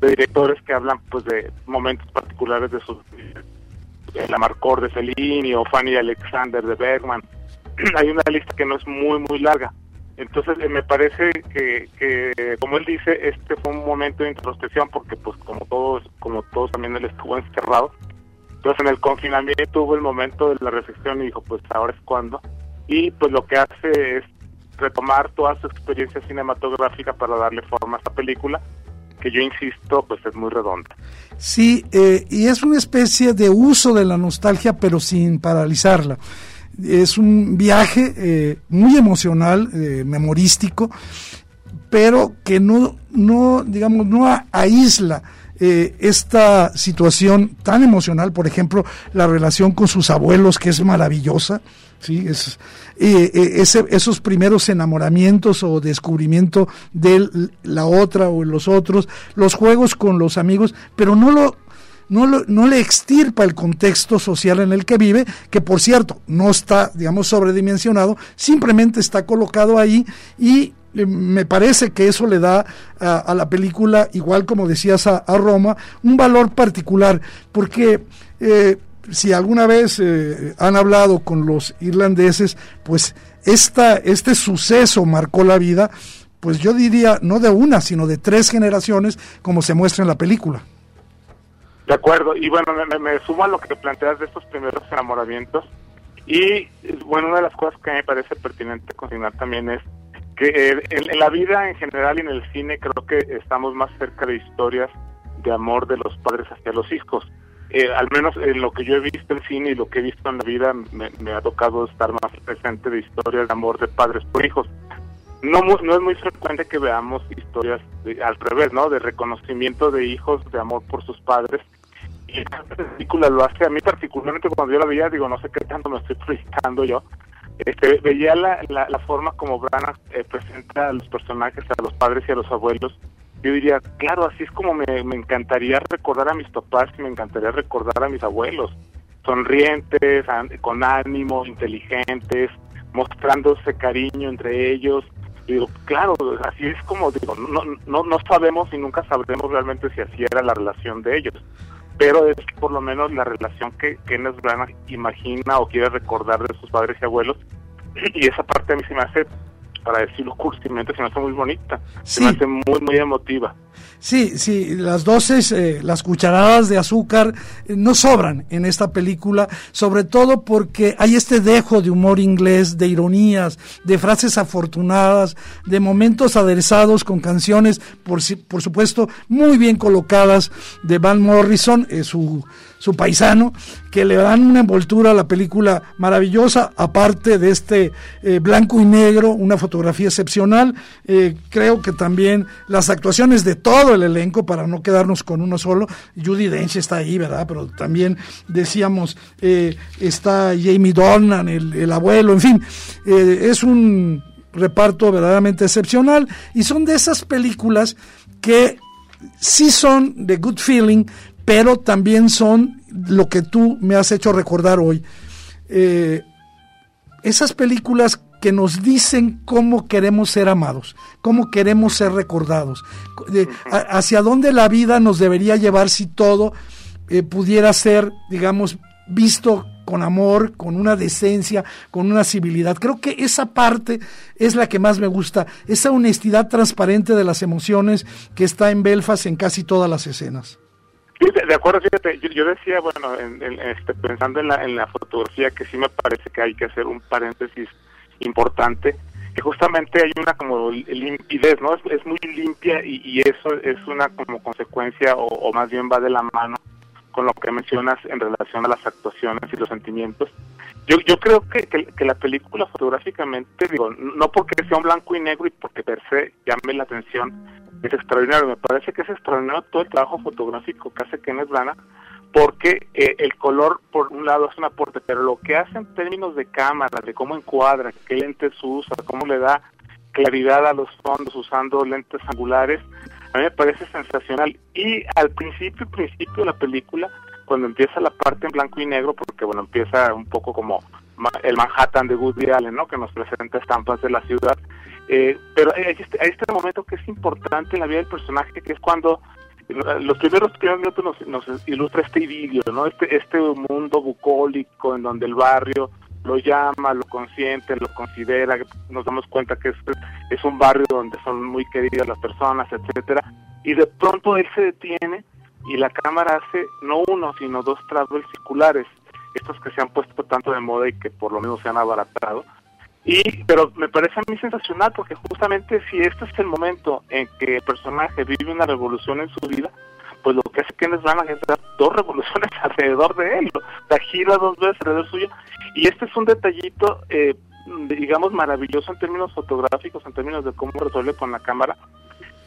de directores que hablan pues de momentos particulares de su la Marcor de Fellini o Fanny Alexander de Bergman. Hay una lista que no es muy muy larga. Entonces eh, me parece que, que como él dice este fue un momento de introspección porque pues como todos como todos también él estuvo encerrado. Entonces en el confinamiento tuvo el momento de la reflexión y dijo pues ahora es cuando. Y pues lo que hace es retomar toda su experiencia cinematográfica para darle forma a esta película que yo insisto, pues es muy redonda. Sí, eh, y es una especie de uso de la nostalgia, pero sin paralizarla. Es un viaje eh, muy emocional, eh, memorístico, pero que no, no digamos, no aísla eh, esta situación tan emocional, por ejemplo, la relación con sus abuelos, que es maravillosa, ¿sí? Es, eh, eh, ese, esos primeros enamoramientos o descubrimiento de la otra o los otros, los juegos con los amigos, pero no lo no, no, le extirpa el contexto social en el que vive, que por cierto no está, digamos, sobredimensionado, simplemente está colocado ahí y eh, me parece que eso le da a, la película, igual como decías a, Roma, un valor particular, porque eh, si alguna vez eh, han hablado con los irlandeses, pues esta, este suceso marcó la vida, pues yo diría no de una, sino de tres generaciones, como se muestra en la película. De acuerdo, y bueno, me, sumo a lo que planteas de estos primeros enamoramientos. Y bueno, una de las cosas que me parece pertinente consignar también es que eh, en, la vida en general y en el cine creo que estamos más cerca de historias de amor de los padres hacia los hijos. Eh, al menos en lo que yo he visto en cine y lo que he visto en la vida me, ha tocado estar más presente de historias de amor de padres por hijos. No, no es muy frecuente que veamos historias al revés, ¿no? De reconocimiento de hijos, de amor por sus padres. Y esta película lo hace a mí particularmente cuando yo la veía, digo, no sé qué tanto me estoy proyectando yo, este, veía la, la, forma como Branagh eh, presenta a los personajes, a los padres y a los abuelos. Yo diría, claro, así es como me, encantaría recordar a mis papás y me encantaría recordar a mis abuelos. Sonrientes, con ánimo, inteligentes, mostrándose cariño entre ellos. digo, claro, así es como digo, no, no, no sabemos y nunca sabremos realmente si así era la relación de ellos pero es por lo menos la relación que Kenneth Branagh imagina o quiere recordar de sus padres y abuelos y esa parte a mí se me hace para decirlo cursimente se me hace muy bonita se me hace muy muy emotiva Sí, sí, las dosis, eh, las cucharadas de azúcar eh, no sobran en esta película, sobre todo porque hay este dejo de humor inglés, de ironías, de frases afortunadas, de momentos aderezados con canciones, por, por supuesto, muy bien colocadas de Van Morrison, eh, su su paisano, que le dan una envoltura a la película maravillosa, aparte de este eh, blanco y negro, una fotografía excepcional. Creo que también las actuaciones de todo el elenco, para no quedarnos con uno solo, Judy Dench está ahí, ¿verdad? Pero también decíamos, eh, está Jamie Dornan, el, el abuelo, en fin, es un reparto verdaderamente excepcional y son de esas películas que sí son de good feeling, pero también son lo que tú me has hecho recordar hoy. Eh, esas películas que nos dicen cómo queremos ser amados, cómo queremos ser recordados, hacia dónde la vida nos debería llevar si todo eh, pudiera ser, digamos, visto con amor, con una decencia, con una civilidad. Creo que esa parte es la que más me gusta, esa honestidad transparente de las emociones que está en Belfast en casi todas las escenas de, acuerdo, fíjate, yo, decía, bueno, en, este, pensando en la, en la fotografía, que sí me parece que hay que hacer un paréntesis importante, que justamente hay una como limpidez, ¿no? Es, muy limpia y, eso es una como consecuencia o, más bien va de la mano con lo que mencionas en relación a las actuaciones y los sentimientos. Yo, yo creo que, que, la película fotográficamente, digo, no porque sea un blanco y negro y porque per se llame la atención, es extraordinario. Me parece que es extraordinario todo el trabajo fotográfico que hace Kenneth Branagh, porque eh, el color, por un lado, es un aporte, pero lo que hace en términos de cámara, de cómo encuadra, qué lentes usa, cómo le da claridad a los fondos usando lentes angulares, a mí me parece sensacional. Y al principio, principio de la película, cuando empieza la parte en blanco y negro, porque bueno, empieza un poco como el Manhattan de Woody Allen, ¿no? Que nos presenta estampas de la ciudad. Eh, pero hay este, hay este momento que es importante en la vida del personaje, que es cuando los primeros minutos nos, nos ilustra este idilio, ¿no? Este, este mundo bucólico en donde el barrio lo llama, lo consiente, lo considera, nos damos cuenta que es, es un barrio donde son muy queridas las personas, etcétera, y de pronto él se detiene y la cámara hace no uno, sino dos travels circulares, estos que se han puesto tanto de moda y que por lo menos se han abaratado, y, pero me parece a mí sensacional porque justamente si este es el momento en que el personaje vive una revolución en su vida, pues lo que hace Kenneth Branagh es dar dos revoluciones alrededor de él, sea, gira dos veces alrededor suyo. Y este es un detallito, eh, digamos, maravilloso en términos fotográficos, en términos de cómo resuelve con la cámara,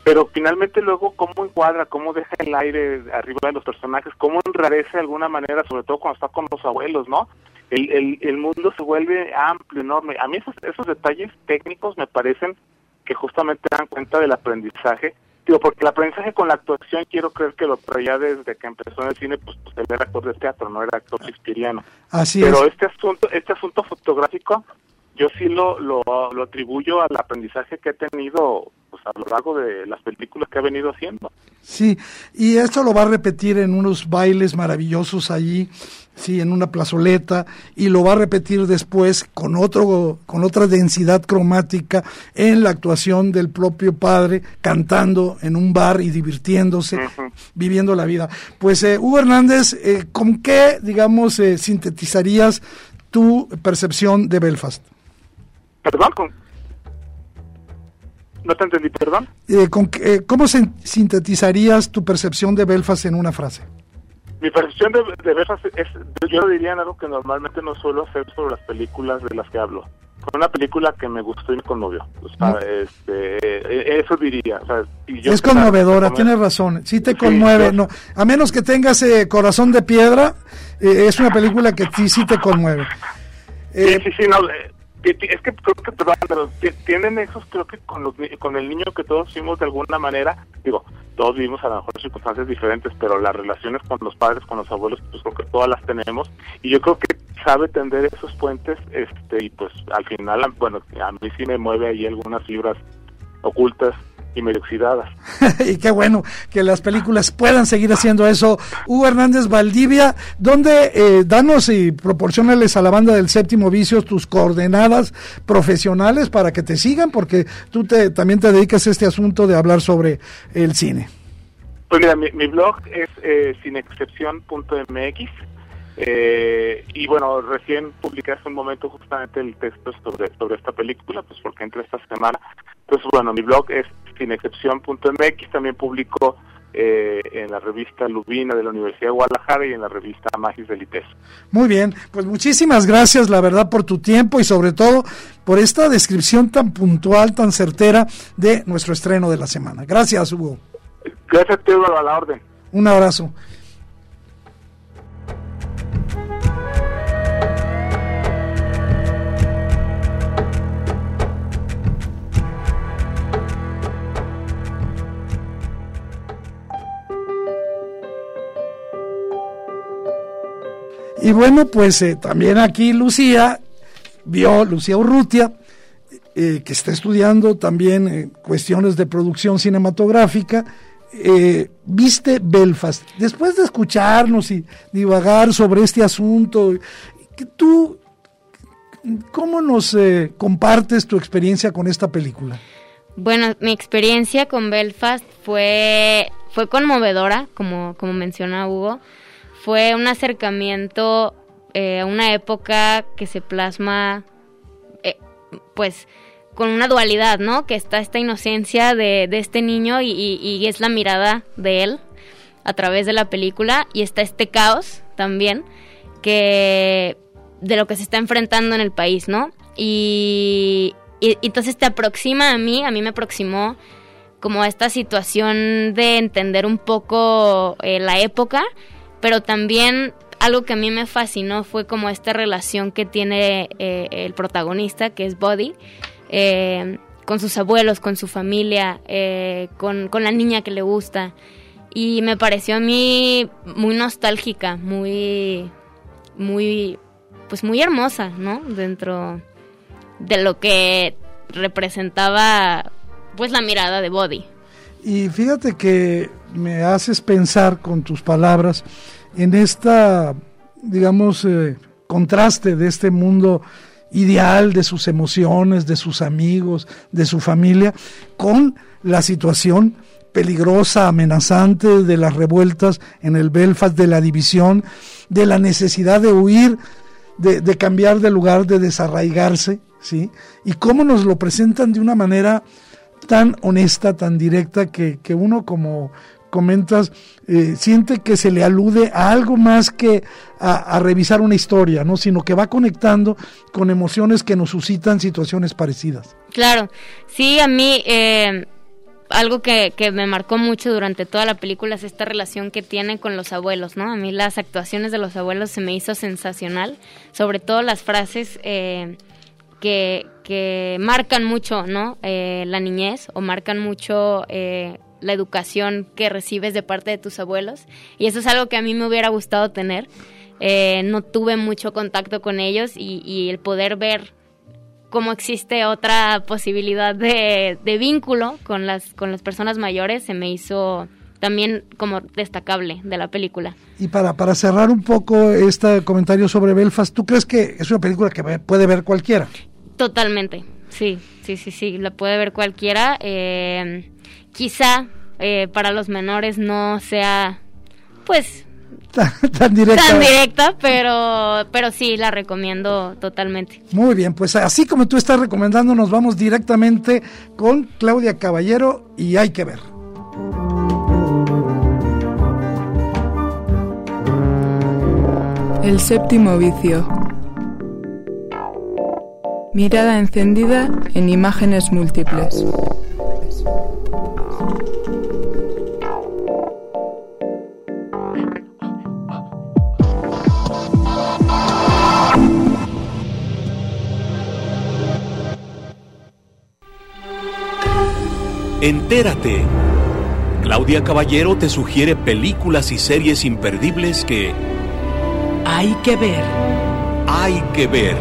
pero finalmente luego cómo encuadra, cómo deja el aire arriba de los personajes, cómo enrarece de alguna manera, sobre todo cuando está con los abuelos, ¿no? El, el, el mundo se vuelve amplio, enorme. A mí esos, esos detalles técnicos me parecen que justamente dan cuenta del aprendizaje Digo, porque el aprendizaje con la actuación quiero creer que lo traía desde que empezó en el cine, pues, pues él era actor de teatro, no era actor shakespeariano. Así Pero es. este asunto, este asunto fotográfico, yo sí lo, lo, lo atribuyo al aprendizaje que ha tenido pues, a lo largo de las películas que ha venido haciendo. Sí, y esto lo va a repetir en unos bailes maravillosos allí, sí, en una plazoleta, y lo va a repetir después con otro, con otra densidad cromática en la actuación del propio padre, cantando en un bar y divirtiéndose, viviendo la vida. Pues eh, Hugo Hernández, eh, ¿con qué, digamos, eh, sintetizarías tu percepción de Belfast? Perdón. No te entendí, perdón. Eh, con, eh, ¿Cómo sin- sintetizarías tu percepción de Belfast en una frase? Mi percepción de, de Belfast es, yo lo diría en algo que normalmente no suelo hacer sobre las películas de las que hablo. Fue una película que me gustó y me conmovió. O sea, Mm. este, eh, eso diría. O sea, y yo es pensaba conmovedora, tienes razón, sí te Sí, conmueve, yo- no, a menos que tengas eh, corazón de piedra, eh, es una película que sí, sí te conmueve. Sí, sí, sí, no, eh, es que creo que pero ti- tienen esos, creo que con, los, con el niño que todos fuimos de alguna manera, digo, todos vivimos a lo mejor circunstancias diferentes, pero las relaciones con los padres, con los abuelos, pues creo que todas las tenemos, y yo creo que sabe tender esos puentes, este, y pues al final, bueno, a mí sí me mueve ahí algunas fibras ocultas y medio oxidadas. y qué bueno que las películas puedan seguir haciendo eso. Hugo Hernández Valdivia, ¿dónde eh, danos y proporcionales a la banda del séptimo vicio tus coordenadas profesionales para que te sigan? Porque tú te, también te dedicas a este asunto de hablar sobre el cine. Pues mira, mi, mi blog es eh, sinexcepción.mx eh, y bueno, recién publiqué hace un momento justamente el texto sobre, sobre esta película, pues porque entra esta semana. Entonces, bueno, mi blog es sinexcepción.mx, también publico eh, en la revista Lubina de la Universidad de Guadalajara y en la revista Magis del ITES. Muy bien, pues muchísimas gracias, la verdad, por tu tiempo y sobre todo por esta descripción tan puntual, tan certera de nuestro estreno de la semana. Gracias, Hugo. Gracias, Teodoro, a la orden. Un abrazo. Y bueno, pues eh, también aquí Lucía vio, Lucía Urrutia, eh, que está estudiando también eh, cuestiones de producción cinematográfica, eh, viste Belfast. Después de escucharnos y divagar sobre este asunto, tú, ¿cómo nos compartes tu experiencia con esta película? Bueno, mi experiencia con Belfast fue, fue conmovedora, como, como menciona Hugo. Fue un acercamiento eh, a una época que se plasma, eh, pues, con una dualidad, ¿no? Que está esta inocencia de, este niño y, es la mirada de él a través de la película y está este caos también que de lo que se está enfrentando en el país, ¿no? Y entonces te aproxima a mí, a mí me aproximó como a esta situación de entender un poco eh, la época, pero también algo que a mí me fascinó fue como esta relación que tiene eh, el protagonista, que es Buddy, eh, con sus abuelos, con su familia, eh, con, con la niña que le gusta. Y me pareció a mí muy nostálgica, muy, muy, pues muy hermosa, ¿no? Dentro de lo que representaba, pues la mirada de Body. Y fíjate que me haces pensar con tus palabras en esta, digamos, eh, contraste de este mundo ideal de sus emociones, de sus amigos, de su familia, con la situación peligrosa, amenazante de las revueltas en el Belfast, de la división, de la necesidad de huir, de, de cambiar de lugar, de desarraigarse, ¿sí? Y cómo nos lo presentan de una manera tan honesta, tan directa, que, que uno como, comentas, eh, siente que se le alude a algo más que a, revisar una historia, ¿no? Sino que va conectando con emociones que nos suscitan situaciones parecidas. Claro, sí, a mí eh, algo que, que, me marcó mucho durante toda la película es esta relación que tiene con los abuelos, ¿no? A mí las actuaciones de los abuelos se me hizo sensacional, sobre todo las frases eh, que, que, marcan mucho, ¿no? Eh, la niñez o marcan mucho eh, la educación que recibes de parte de tus abuelos. Y eso es algo que a mí me hubiera gustado tener. no tuve mucho contacto con ellos y, el poder ver cómo existe otra posibilidad de, vínculo con las, con las personas mayores, se me hizo también como destacable de la película. Y para, para cerrar un poco este comentario sobre Belfast, ¿tú crees que es una película que puede ver cualquiera? Totalmente, sí, sí, sí, sí, la puede ver cualquiera. Eh, quizá eh, para los menores no sea, pues, tan, directa. Tan directa, pero, pero sí, la recomiendo totalmente. Muy bien, pues así como tú estás recomendando, nos vamos directamente con Claudia Caballero y hay que ver. El séptimo vicio. Mirada encendida en imágenes múltiples. Entérate. Claudia Caballero te sugiere películas y series imperdibles que hay que ver. Hay que ver.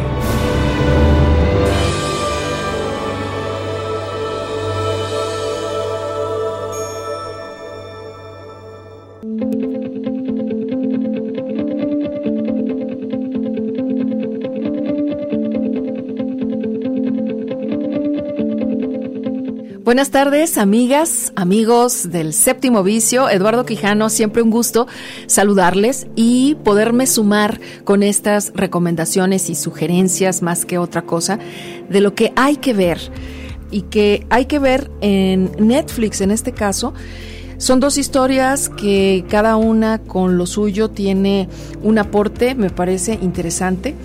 Buenas tardes, amigas, amigos del séptimo vicio. Eduardo Quijano, siempre un gusto saludarles y poderme sumar con estas recomendaciones y sugerencias más que otra cosa de lo que hay que ver y que hay que ver en Netflix en este caso. Son dos historias que cada una con lo suyo tiene un aporte, me parece interesante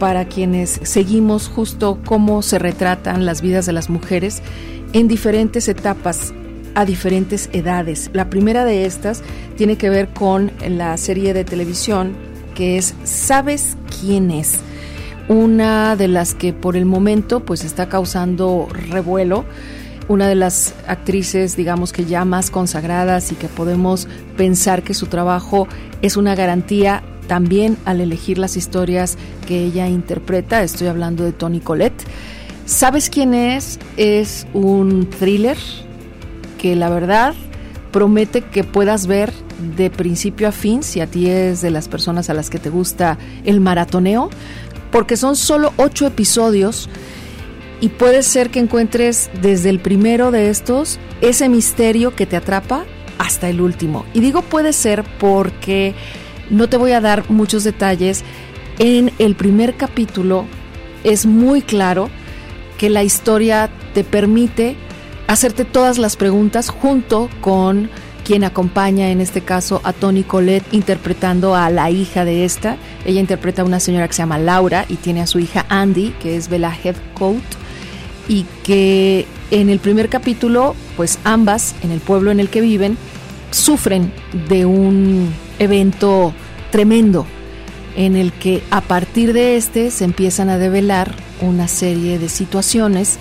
para quienes seguimos justo cómo se retratan las vidas de las mujeres en diferentes etapas a diferentes edades. La primera de estas tiene que ver con la serie de televisión que es ¿Sabes quién es? Una de las que por el momento pues está causando revuelo, una de las actrices digamos que ya más consagradas y que podemos pensar que su trabajo es una garantía también al elegir las historias que ella interpreta, estoy hablando de Toni Collette ¿Sabes quién es? Es un thriller que la verdad promete que puedas ver de principio a fin, si a ti es de las personas a las que te gusta el maratoneo, porque son solo ocho episodios y puede ser que encuentres desde el primero de estos ese misterio que te atrapa hasta el último. Y digo puede ser porque no te voy a dar muchos detalles. En el primer capítulo es muy claro que la historia te permite hacerte todas las preguntas junto con quien acompaña en este caso a Tony Colette interpretando a la hija de esta. Ella interpreta a una señora que se llama Laura y tiene a su hija Andy, que es Bella Heathcote, y que en el primer capítulo, pues ambas, en el pueblo en el que viven, sufren de un evento tremendo en el que a partir de este se empiezan a develar una serie de situaciones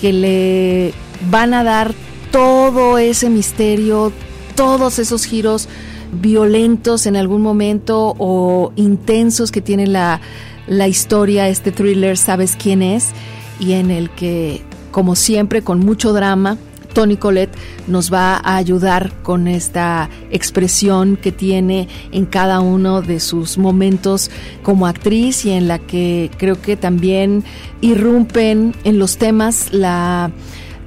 que le van a dar todo ese misterio, todos esos giros violentos en algún momento o intensos que tiene la, la historia, este thriller, sabes quién es, y en el que, como siempre, con mucho drama, Tony Colette nos va a ayudar con esta expresión que tiene en cada uno de sus momentos como actriz y en la que creo que también irrumpen en los temas la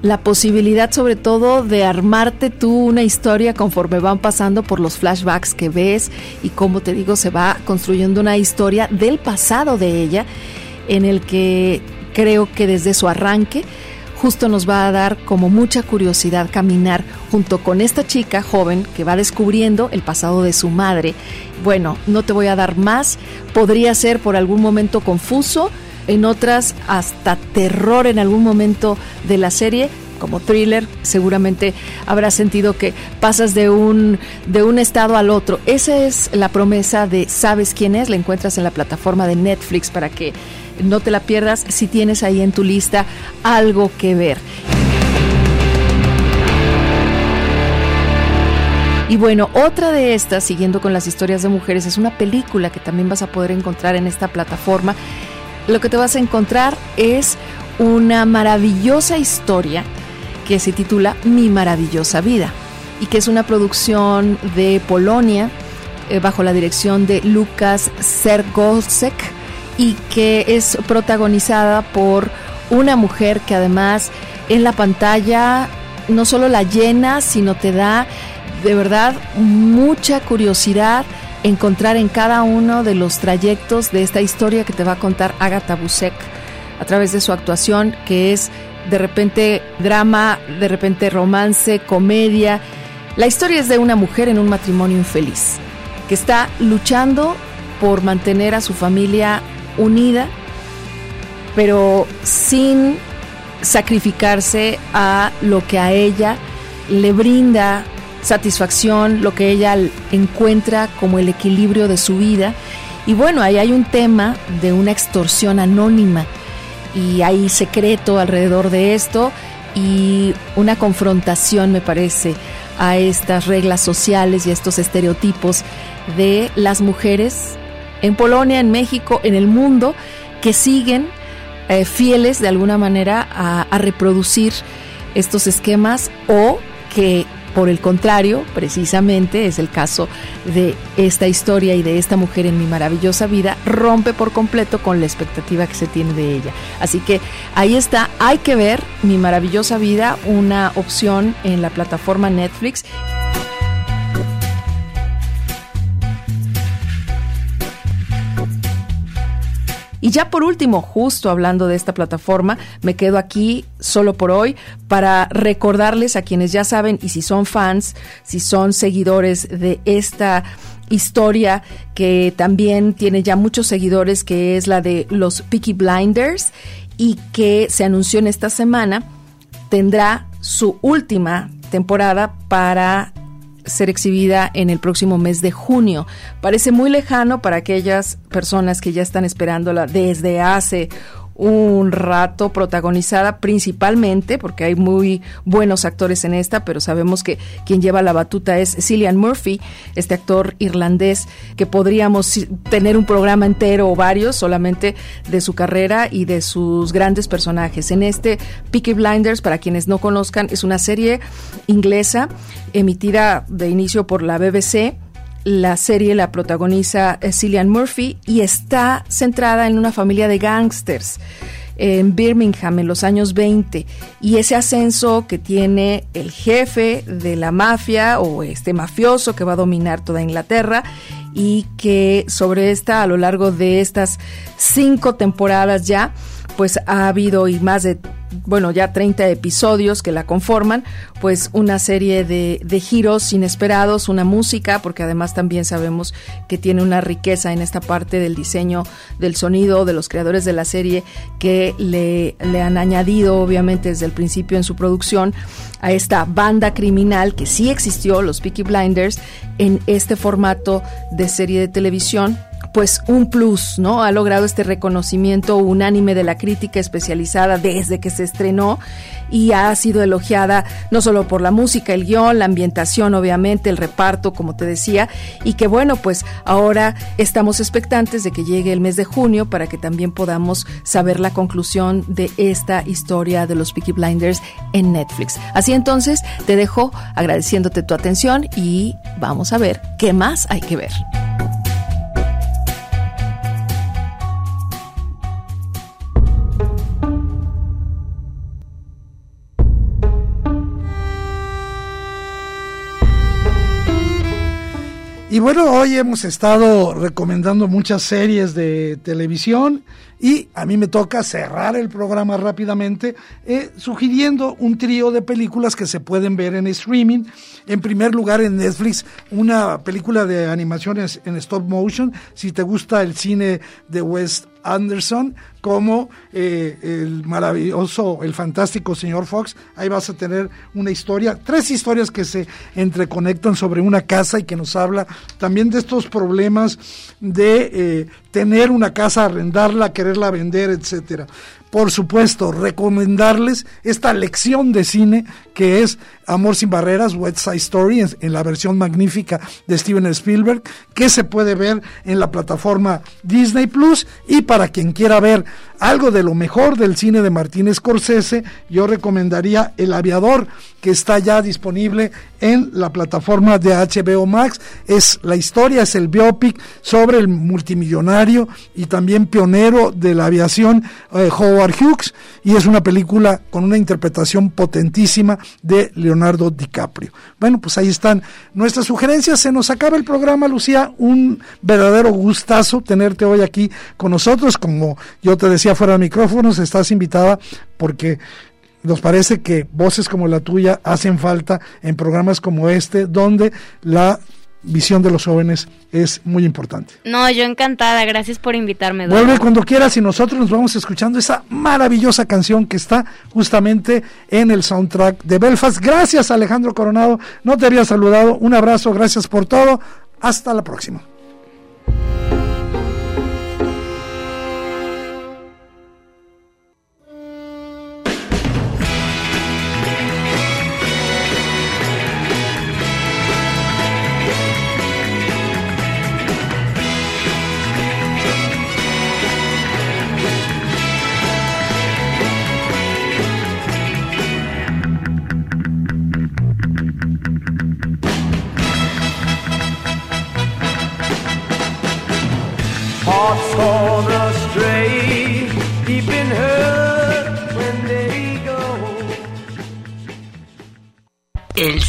la posibilidad sobre todo de armarte tú una historia conforme van pasando por los flashbacks que ves y como te digo se va construyendo una historia del pasado de ella en el que creo que desde su arranque justo nos va a dar como mucha curiosidad caminar junto con esta chica joven que va descubriendo el pasado de su madre. Bueno, no te voy a dar más, podría ser por algún momento confuso, en otras hasta terror en algún momento de la serie, como thriller, seguramente habrás sentido que pasas de un, de un estado al otro. Esa es la promesa de ¿Sabes quién es? La encuentras en la plataforma de Netflix para que no te la pierdas si tienes ahí en tu lista algo que ver. Y bueno, otra de estas, siguiendo con las historias de mujeres, es una película que también vas a poder encontrar en esta plataforma. Lo que te vas a encontrar es una maravillosa historia que se titula Mi maravillosa vida y que es una producción de Polonia eh, bajo la dirección de Lukas Sergosek y que es protagonizada por una mujer que además en la pantalla no solo la llena, sino te da de verdad mucha curiosidad encontrar en cada uno de los trayectos de esta historia que te va a contar Agatha Busek a través de su actuación, que es de repente drama, de repente romance, comedia. La historia es de una mujer en un matrimonio infeliz, que está luchando por mantener a su familia unida, pero sin sacrificarse a lo que a ella le brinda satisfacción, lo que ella encuentra como el equilibrio de su vida. Y bueno, ahí hay un tema de una extorsión anónima y hay secreto alrededor de esto y una confrontación, me parece, a estas reglas sociales y a estos estereotipos de las mujeres en Polonia, en México, en el mundo, que siguen eh, fieles de alguna manera a, a reproducir estos esquemas o que por el contrario, precisamente es el caso de esta historia y de esta mujer en mi maravillosa vida, rompe por completo con la expectativa que se tiene de ella. Así que ahí está, hay que ver mi maravillosa vida, una opción en la plataforma Netflix. Y ya por último, justo hablando de esta plataforma, me quedo aquí solo por hoy para recordarles a quienes ya saben y si son fans, si son seguidores de esta historia que también tiene ya muchos seguidores, que es la de los Peaky Blinders y que se anunció en esta semana, tendrá su última temporada para ser exhibida en el próximo mes de junio. Parece muy lejano para aquellas personas que ya están esperándola desde hace un rato protagonizada principalmente porque hay muy buenos actores en esta, pero sabemos que quien lleva la batuta es Cillian Murphy, este actor irlandés que podríamos tener un programa entero o varios solamente de su carrera y de sus grandes personajes. En este Peaky Blinders, para quienes no conozcan, es una serie inglesa emitida de inicio por la BBC la serie la protagoniza eh, Cillian Murphy y está centrada en una familia de gángsters en Birmingham en los años 20 y ese ascenso que tiene el jefe de la mafia o este mafioso que va a dominar toda Inglaterra y que sobre esta a lo largo de estas cinco temporadas ya pues ha habido y más de bueno, ya 30 episodios que la conforman, pues una serie de, de, giros inesperados, una música, porque además también sabemos que tiene una riqueza en esta parte del diseño del sonido de los creadores de la serie que le, le han añadido obviamente desde el principio en su producción a esta banda criminal que sí existió, los Peaky Blinders, en este formato de serie de televisión pues un plus, ¿no? Ha logrado este reconocimiento unánime de la crítica especializada desde que se estrenó y ha sido elogiada no solo por la música, el guion, la ambientación, obviamente, el reparto, como te decía, y que bueno, pues ahora estamos expectantes de que llegue el mes de junio para que también podamos saber la conclusión de esta historia de los Peaky Blinders en Netflix. Así entonces, te dejo agradeciéndote tu atención y vamos a ver qué más hay que ver. Y bueno, hoy hemos estado recomendando muchas series de televisión y a mí me toca cerrar el programa rápidamente eh, sugiriendo un trío de películas que se pueden ver en streaming. En primer lugar en Netflix, una película de animaciones en stop motion. Si te gusta el cine de Wes Anderson, como eh, el maravilloso, el fantástico señor Fox, ahí vas a tener una historia, tres historias que se entreconectan sobre una casa y que nos habla también de estos problemas de eh, tener una casa, arrendarla, quererla vender, etcétera por supuesto, recomendarles esta lección de cine que es Amor sin Barreras, West Side Story, en, la versión magnífica de Steven Spielberg, que se puede ver en la plataforma Disney Plus. Y para quien quiera ver algo de lo mejor del cine de Martín Scorsese, yo recomendaría El Aviador, que está ya disponible en la plataforma de HBO Max. Es la historia, es el biopic sobre el multimillonario y también pionero de la aviación eh, Howard Hughes y es una película con una interpretación potentísima de Leonardo DiCaprio. Bueno, pues ahí están nuestras sugerencias. Se nos acaba el programa, Lucía. Un verdadero gustazo tenerte hoy aquí con nosotros. Como yo te decía fuera de micrófonos, estás invitada porque nos parece que voces como la tuya hacen falta en programas como este, donde la visión de los jóvenes es muy importante. No, yo encantada, gracias por invitarme. Vuelve cuando quieras y nosotros nos vamos escuchando esa maravillosa canción que está justamente en el soundtrack de Belfast. Gracias Alejandro Coronado, no te había saludado, un abrazo, gracias por todo, hasta la próxima.